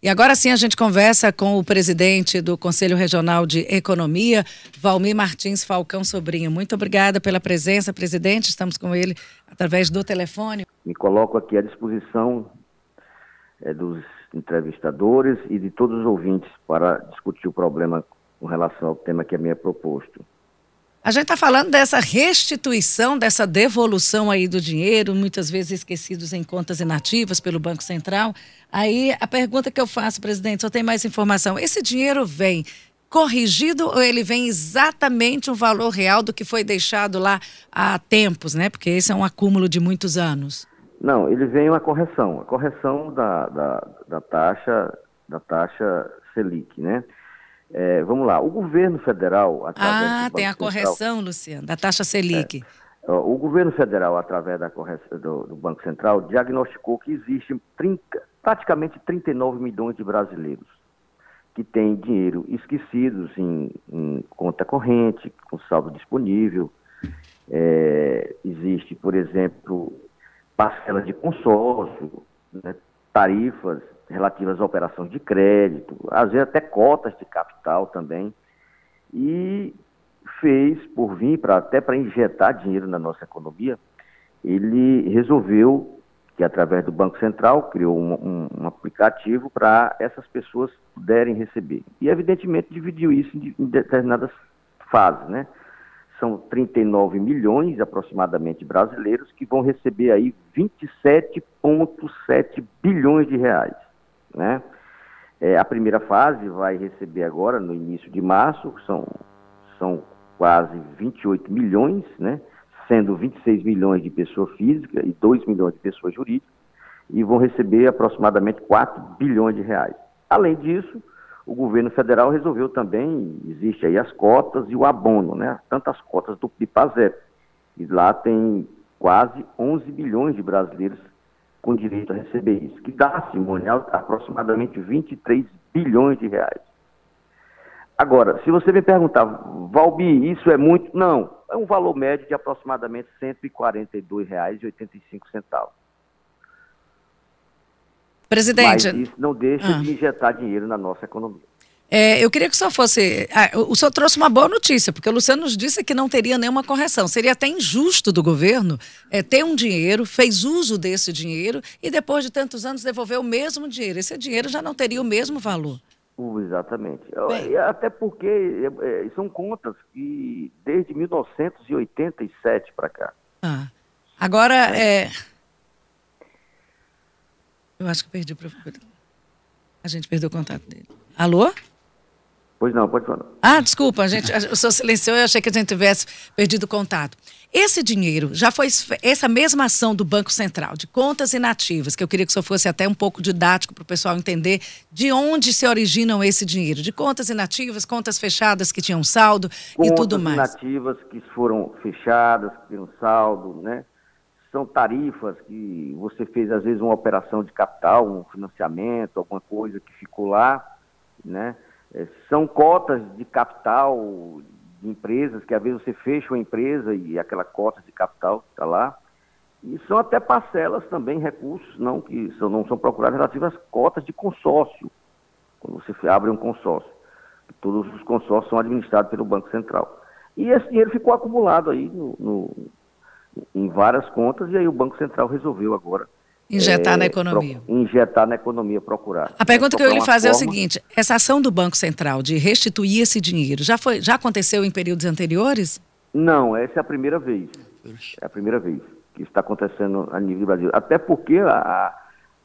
E agora sim a gente conversa com o presidente do Conselho Regional de Economia, Valmir Martins Falcão Sobrinho. Muito obrigada pela presença, presidente. Estamos com ele através do telefone. Me coloco aqui à disposição é, dos entrevistadores e de todos os ouvintes para discutir o problema com relação ao tema que é é proposto. A gente está falando dessa restituição, dessa devolução aí do dinheiro, muitas vezes esquecidos em contas inativas pelo Banco Central. Aí a pergunta que eu faço, presidente, só tem mais informação. Esse dinheiro vem corrigido ou ele vem exatamente o valor real do que foi deixado lá há tempos, né? Porque esse é um acúmulo de muitos anos. Não, ele vem uma correção, a correção da, da, da taxa da taxa Selic, né? É, vamos lá, o governo federal. Ah, tem a correção, Central, Luciano, da taxa Selic. É, o governo federal, através da correção do, do, Banco Central, diagnosticou que existem 30, praticamente 39 milhões de brasileiros que têm dinheiro esquecidos em, em conta corrente, com saldo disponível. É, existe, por exemplo, parcelas de consórcio, né, tarifas relativas a operações de crédito, às vezes até cotas de capital também, e fez, por vir, pra, até para injetar dinheiro na nossa economia, ele resolveu, que através do Banco Central, criou um, um, um aplicativo para essas pessoas puderem receber. E, evidentemente, dividiu isso em, em determinadas fases, né? São 39 milhões aproximadamente brasileiros que vão receber aí 27,7 bilhões de reais. Né? É, a primeira fase vai receber agora, no início de março, são, são quase 28 milhões, né? sendo 26 milhões de pessoa física e 2 milhões de pessoas jurídicas, e vão receber aproximadamente 4 bilhões de reais. Além disso, o governo federal resolveu também, existe aí as cotas e o abono, né? Tantas cotas do PIPAZEP. E lá tem quase 11 bilhões de brasileiros com direito a receber isso, que dá, Simone, aproximadamente 23 bilhões de reais. Agora, se você me perguntar, Valbi, isso é muito? Não, é um valor médio de aproximadamente R$ 142,85. Presidente. Mas isso não deixa ah. de injetar dinheiro na nossa economia. É, eu queria que o senhor fosse. Ah, o senhor trouxe uma boa notícia, porque o Luciano nos disse que não teria nenhuma correção. Seria até injusto do governo é, ter um dinheiro, fez uso desse dinheiro e depois de tantos anos devolver o mesmo dinheiro. Esse dinheiro já não teria o mesmo valor. Uh, exatamente. Bem, até porque é, é, são contas que desde 1987 para cá. Ah. Agora, é... eu acho que perdi o. A gente perdeu o contato dele. Alô? Pois não, pode falar. Ah, desculpa, gente, o senhor silenciou e eu achei que a gente tivesse perdido o contato. Esse dinheiro já foi essa mesma ação do Banco Central, de contas inativas, que eu queria que o senhor fosse até um pouco didático para o pessoal entender de onde se originam esse dinheiro. De contas inativas, contas fechadas que tinham saldo contas e tudo mais. Contas inativas que foram fechadas, que tinham saldo, né? São tarifas que você fez, às vezes, uma operação de capital, um financiamento, alguma coisa que ficou lá, né? É, são cotas de capital de empresas, que às vezes você fecha uma empresa e aquela cota de capital está lá. E são até parcelas também, recursos não que são, não são procurados relativas às cotas de consórcio, quando você abre um consórcio. Todos os consórcios são administrados pelo Banco Central. E esse dinheiro ficou acumulado aí no, no, em várias contas, e aí o Banco Central resolveu agora Injetar é, na economia. Pro, injetar na economia, procurar. A pergunta que eu ia lhe fazer forma... é o seguinte: essa ação do Banco Central de restituir esse dinheiro já, foi, já aconteceu em períodos anteriores? Não, essa é a primeira vez. É a primeira vez que isso está acontecendo a nível do Brasil. Até porque a,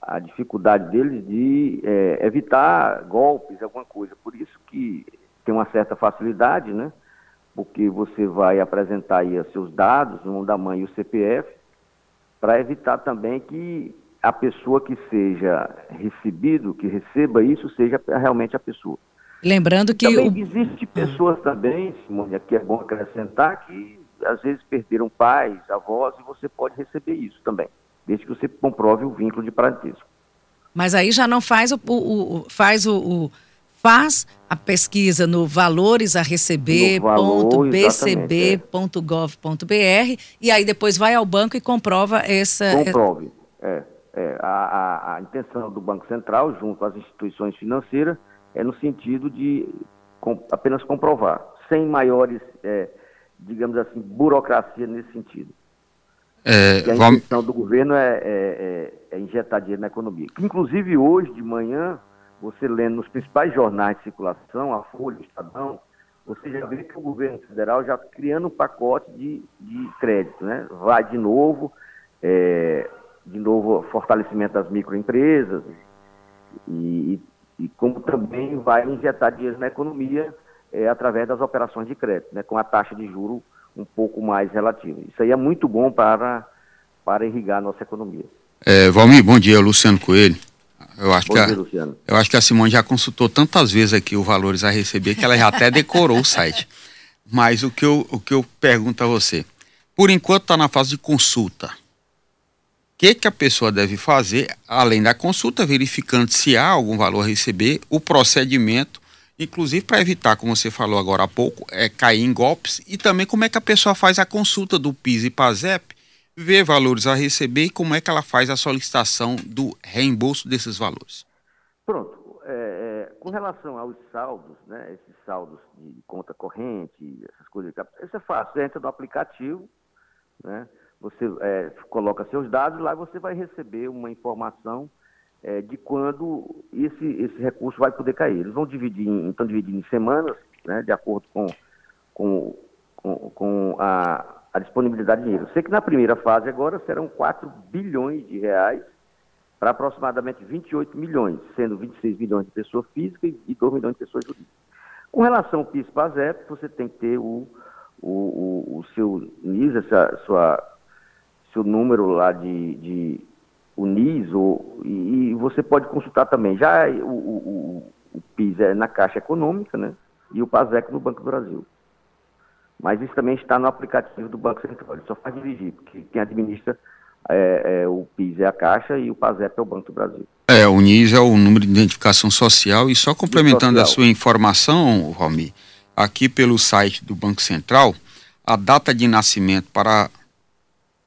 a dificuldade deles de é, evitar golpes, alguma coisa. Por isso que tem uma certa facilidade, né? Porque você vai apresentar aí os seus dados, o nome da mãe e o CPF, para evitar também que a pessoa que seja recebido, que receba isso, seja realmente a pessoa. Lembrando que. Também o... existe pessoas também, Simone, aqui é bom acrescentar, que às vezes perderam pais, avós, e você pode receber isso também, desde que você comprove o vínculo de parentesco. Mas aí já não faz o, o, o faz o, faz a pesquisa no valores a receber.bcb.gov.br e aí depois vai ao banco e comprova essa. Comprove, é. é, a, a, a, intenção do Banco Central, junto às instituições financeiras, é no sentido de com, apenas comprovar, sem maiores, é, digamos assim, burocracia nesse sentido. É, a vamos... intenção do governo é, é, é, injetar dinheiro na economia. Inclusive, hoje de manhã, você lendo nos principais jornais de circulação, a Folha, o Estadão, você já vê que o governo federal já criando um pacote de, de crédito, né? Vai de novo, é, de novo fortalecimento das microempresas e, e, como também vai injetar dinheiro na economia é, através das operações de crédito, né? Com a taxa de juro um pouco mais relativa. Isso aí é muito bom para, para irrigar a nossa economia. É, Valmir, bom dia, Luciano Coelho. Eu acho, Bom que a, Luciano. eu acho que a Simone já consultou tantas vezes aqui o valores a receber que ela já até decorou o site. Mas o que, eu, o que eu pergunto a você, por enquanto está na fase de consulta. O que, que a pessoa deve fazer, além da consulta, verificando se há algum valor a receber, o procedimento, inclusive para evitar, como você falou agora há pouco, é cair em golpes, e também como é que a pessoa faz a consulta do PIS e PASEP ver valores a receber e como é que ela faz a solicitação do reembolso desses valores. Pronto. É, é, com relação aos saldos, né, esses saldos de conta corrente, essas coisas, isso é fácil. Você entra no aplicativo, né, você é, coloca seus dados, lá você vai receber uma informação é, de quando esse, esse recurso vai poder cair. Eles vão dividir, em, estão dividindo em semanas, né, de acordo com, com, com, com a a disponibilidade de dinheiro. Sei que na primeira fase agora serão 4 bilhões de reais para aproximadamente 28 milhões, sendo 26 milhões de pessoa física e 2 milhões de pessoas jurídicas. Com relação ao PIS-PASEP, você tem que ter o, o, o, o seu NIS, essa, sua, seu número lá de, de o NIS, ou, e, e, você pode consultar também. Já o, o, o PIS é na Caixa Econômica, né? E o PASEC no Banco do Brasil. Mas isso também está no aplicativo do Banco Central. Ele só faz dirigir, porque quem administra é, é, o PIS é a Caixa e o PASEP é o Banco do Brasil. É, o NIS é o número de identificação social. E só complementando a sua informação, Romi, aqui pelo site do Banco Central, a data de nascimento para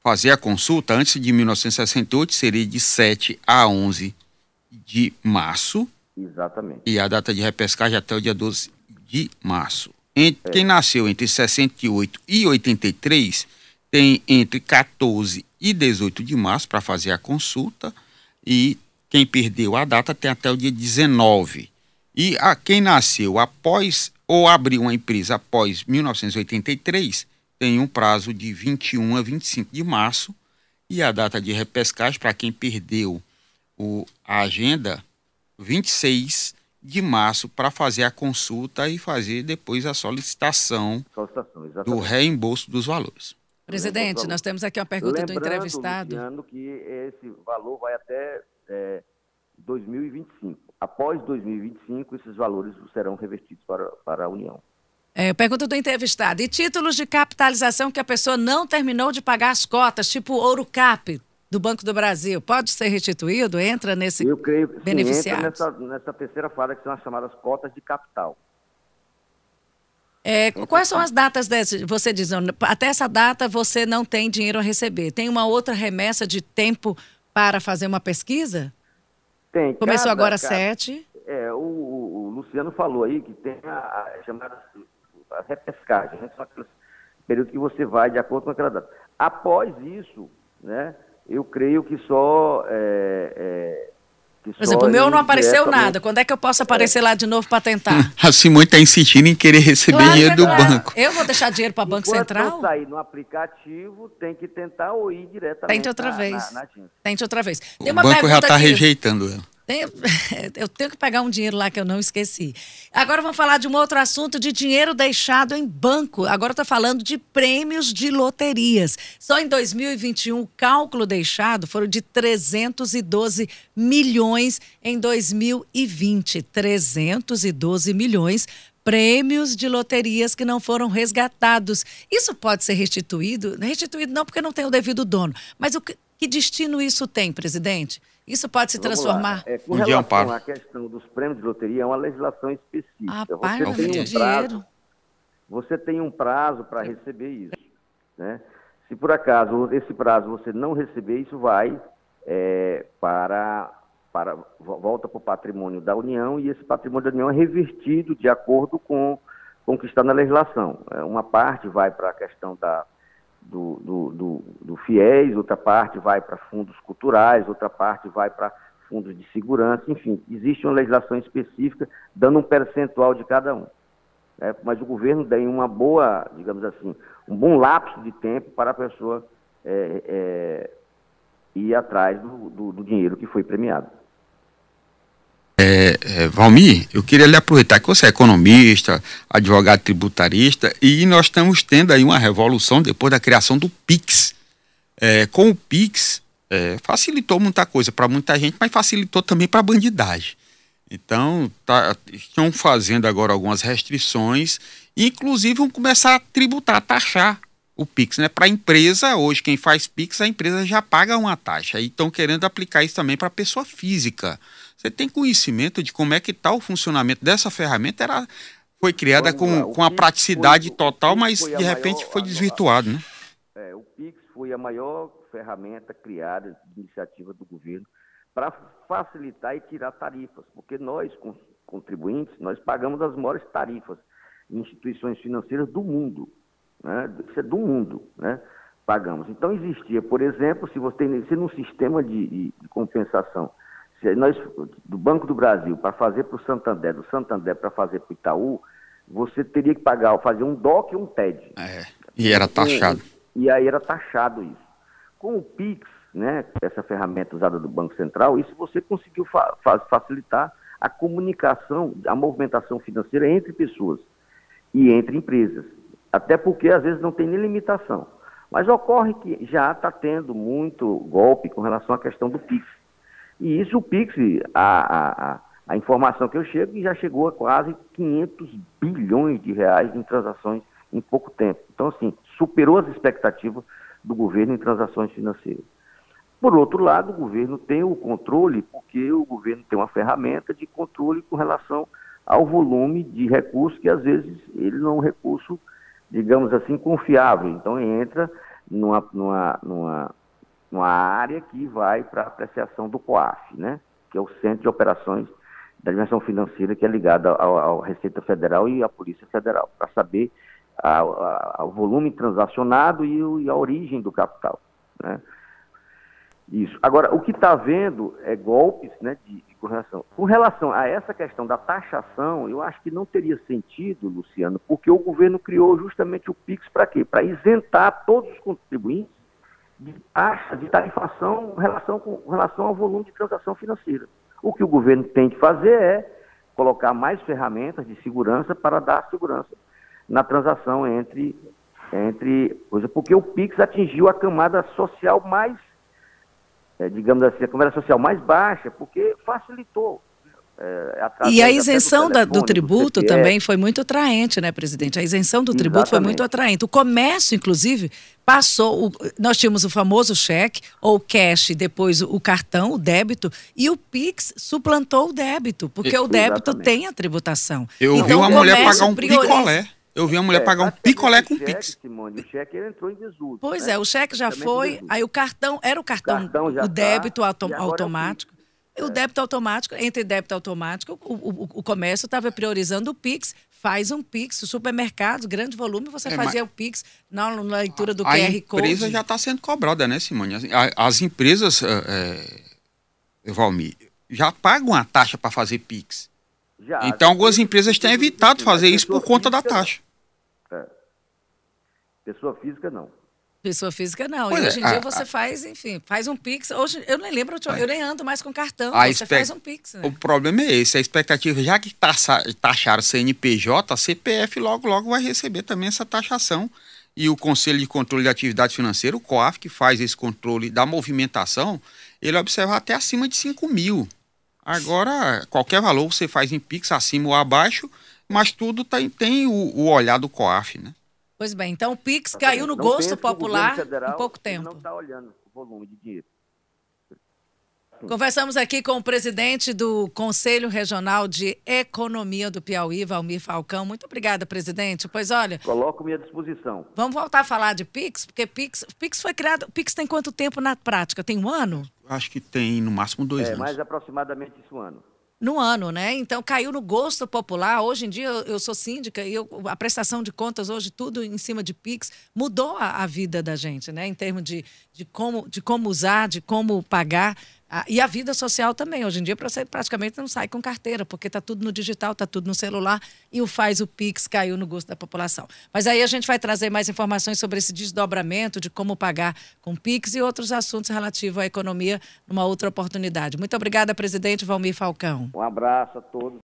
fazer a consulta antes de 1968 seria de 7 a 11 de março. Exatamente. E a data de repescagem até o dia 12 de março. Entre, é. Quem nasceu entre 68 e 83 tem entre 14 e 18 de março para fazer a consulta e quem perdeu a data tem até o dia 19. E a quem nasceu após ou abriu uma empresa após 1983 tem um prazo de 21 a 25 de março e a data de repescagem para quem perdeu o, a agenda 26 de março para fazer a consulta e fazer depois a solicitação, solicitação do reembolso dos valores. Presidente, nós temos aqui uma pergunta Lembrando, do entrevistado. Luciano, que esse valor vai até é, 2025. Após 2025, esses valores serão revertidos para, para a União. É, pergunta do entrevistado. E títulos de capitalização que a pessoa não terminou de pagar as cotas, tipo Ouro Cap, do Banco do Brasil pode ser restituído? Entra nesse Eu creio que entra nessa, nessa terceira fase, que são as chamadas cotas de capital. É, quais são as datas desse, você diz, até essa data você não tem dinheiro a receber. Tem uma outra remessa de tempo para fazer uma pesquisa? Tem. Começou cada, agora cada, sete. É, o, o, Luciano falou aí que tem a, a chamada a repescagem, né? São aqueles períodos que você vai de acordo com aquela data. Após isso, né, eu creio que só. É, é, que Por exemplo, o meu não apareceu nada. Quando é que eu posso aparecer é. lá de novo para tentar? A Simone está insistindo em querer receber claro dinheiro do banco. Eu vou deixar dinheiro para o Banco Central? Sair no aplicativo, tem que tentar ou ir diretamente Tente outra na, vez. Na, na Tente outra vez. Tem o banco já está rejeitando ela. eu tenho que pegar um dinheiro lá que eu não esqueci. Agora vamos falar de um outro assunto de dinheiro deixado em banco. Agora estou falando de prêmios de loterias. Só em 2021, o cálculo deixado foram de 312 milhões em 2020. 312 milhões prêmios de loterias que não foram resgatados. Isso pode ser restituído? Restituído não porque não tem o devido dono, mas o que, que destino isso tem, presidente? Isso pode se transformar? É, com relação à questão dos prêmios de loteria, é uma legislação específica. Rapaz, você, tem um prazo, você tem um prazo para receber isso. Né? Se por acaso esse prazo você não receber, isso vai é, para, para volta para o patrimônio da União e esse patrimônio da União é revertido de acordo com, com o que está na legislação. É, uma parte vai para a questão da, do, do, do, do FIES, outra parte vai para fundos culturais, outra parte vai para fundos de segurança, enfim, existe uma legislação específica dando um percentual de cada um. É, mas o governo tem uma boa, digamos assim, um bom lapso de tempo para a pessoa é, é, ir atrás do, do, do, dinheiro que foi premiado. É, é, Valmir, eu queria lhe aproveitar que você é economista, advogado tributarista, e nós estamos tendo aí uma revolução depois da criação do PIX. É, com o PIX, é, facilitou muita coisa para muita gente, mas facilitou também para a bandidagem. Então, tá, estão fazendo agora algumas restrições, inclusive vão começar a tributar, a taxar o Pix, né? Para a empresa, hoje, quem faz Pix, a empresa já paga uma taxa. E estão querendo aplicar isso também para a pessoa física. Você tem conhecimento de como é que está o funcionamento dessa ferramenta? Era, foi criada com, com a praticidade foi, total, mas de repente maior, foi desvirtuado, né? É, o Pix foi a maior ferramenta criada de iniciativa do governo para facilitar e tirar tarifas, porque nós, contribuintes, nós pagamos as maiores tarifas em instituições financeiras do mundo, né? Isso é do mundo, né? Pagamos. Então existia, por exemplo, se você tem se num sistema de, de, de compensação, se nós do Banco do Brasil para fazer para o Santander, do Santander para fazer para o Itaú, você teria que pagar, fazer um DOC e um TED. É, e era taxado. E, e aí era taxado isso. Com o Pix, né, essa ferramenta usada do Banco Central, isso você conseguiu fa facilitar a comunicação, a movimentação financeira entre pessoas e entre empresas. Até porque às vezes não tem nem limitação. Mas ocorre que já está tendo muito golpe com relação à questão do Pix. E isso, o Pix, a, a, a informação que eu chego, já chegou a quase 500 bilhões de reais em transações em pouco tempo. Então, assim, superou as expectativas do governo em transações financeiras. Por outro lado, o governo tem o controle, porque o governo tem uma ferramenta de controle com relação ao volume de recursos, que às vezes ele não é um recurso, digamos assim, confiável. Então entra numa, numa, numa, numa área que vai para a apreciação do COAF, né? que é o Centro de Operações da Dimensão Financeira, que é ligado ao, Receita Federal e à Polícia Federal, para saber o volume transacionado e, o, e, a origem do capital. Né? Isso. Agora, o que está havendo é golpes né, de, de, com, relação, com relação a essa questão da taxação, eu acho que não teria sentido, Luciano, porque o governo criou justamente o PIX para quê? Para isentar todos os contribuintes de taxa, de tarifação em relação, com relação ao volume de transação financeira. O que o governo tem que fazer é colocar mais ferramentas de segurança para dar segurança na transação entre, entre coisa, porque o PIX atingiu a camada social mais, é, digamos assim, a camada social mais baixa, porque facilitou. É, e a isenção do, do tributo do também foi muito atraente, né, presidente? A isenção do tributo Exatamente. foi muito atraente. O comércio, inclusive, passou. O, nós tínhamos o famoso cheque, ou cash, depois o cartão, o débito, e o Pix suplantou o débito, porque o débito Exatamente. tem a tributação. Eu então, vi uma mulher pagar um prioriza... picolé. Eu vi uma mulher é, pagar um picolé com cheque, Pix. Simone, o cheque entrou em desuso. Pois né? é, o cheque já Também foi, aí o cartão, era o cartão, o, cartão o tá, débito tá, autom automático. É o, débito automático, entre débito automático, o, o, o comércio estava priorizando o Pix. Faz um Pix, o supermercado, grande volume, você é, fazia o Pix na, na, leitura do a, QR Code. A empresa já está sendo cobrada, né, Simone? As, as empresas, é, Valmir, já pagam a taxa para fazer Pix. Já, então, algumas empresas têm evitado fazer isso por conta da taxa. Pessoa física, não. Pessoa física não. Pois e hoje é, em dia a, você a, faz, enfim, faz um Pix. Hoje eu nem lembro, eu, eu nem ando mais com cartão. Você faz um Pix. Né? O problema é esse, a expectativa, já que taxaram CNPJ, a CPF logo, logo vai receber também essa taxação. E o Conselho de Controle de Atividade Financeira, o COAF, que faz esse controle da movimentação, ele observa até acima de 5 mil. Agora, qualquer valor você faz em Pix, acima ou abaixo, mas tudo tem, tem o, o olhar do COAF, né? Pois bem, então o Pix caiu no gosto popular em pouco tempo. Não está olhando o volume de dinheiro. Conversamos aqui com o presidente do Conselho Regional de Economia do Piauí, Valmir Falcão. Muito obrigada, presidente. Pois olha. Coloco-me à disposição. Vamos voltar a falar de Pix, porque Pix, Pix foi criado. Pix tem quanto tempo na prática? Tem um ano? Acho que tem no máximo dois é, anos. mais aproximadamente isso um ano no ano, né? Então caiu no gosto popular. Hoje em dia eu, sou síndica e eu, a prestação de contas hoje tudo em cima de Pix mudou a, a, vida da gente, né? Em termos de, de, como, de como usar, de como pagar. Ah, e a vida social também. Hoje em dia, você praticamente não sai com carteira, porque está tudo no digital, está tudo no celular, e o faz o Pix caiu no gosto da população. Mas aí a gente vai trazer mais informações sobre esse desdobramento de como pagar com Pix e outros assuntos relativos à economia numa outra oportunidade. Muito obrigada, presidente Valmir Falcão. Um abraço a todos.